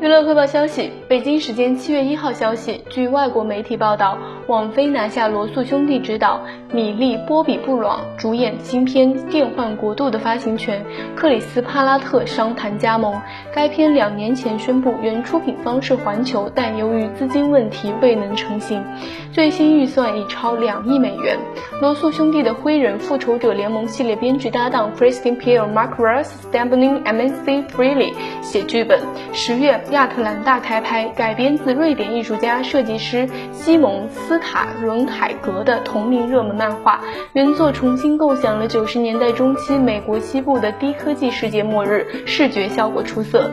娱乐汇报消息：北京时间七月一号消息，据外国媒体报道，网飞拿下罗素兄弟执导、米莉·波比布朗主演新片《电幻国度》的发行权，克里斯·帕拉特商谈加盟。该片两年前宣布原出品方是环球，但由于资金问题未能成型，最新预算已超两亿美元。罗素兄弟的灰人复仇者联盟系列编剧搭档 Christian Bale、Mark Russ、s t a b l i n g M C Freely 写剧本。十月。亚特兰大开拍，改编自瑞典艺术家、设计师西蒙斯塔伦海格的同名热门漫画。原作重新构想了九十年代中期美国西部的低科技世界末日，视觉效果出色。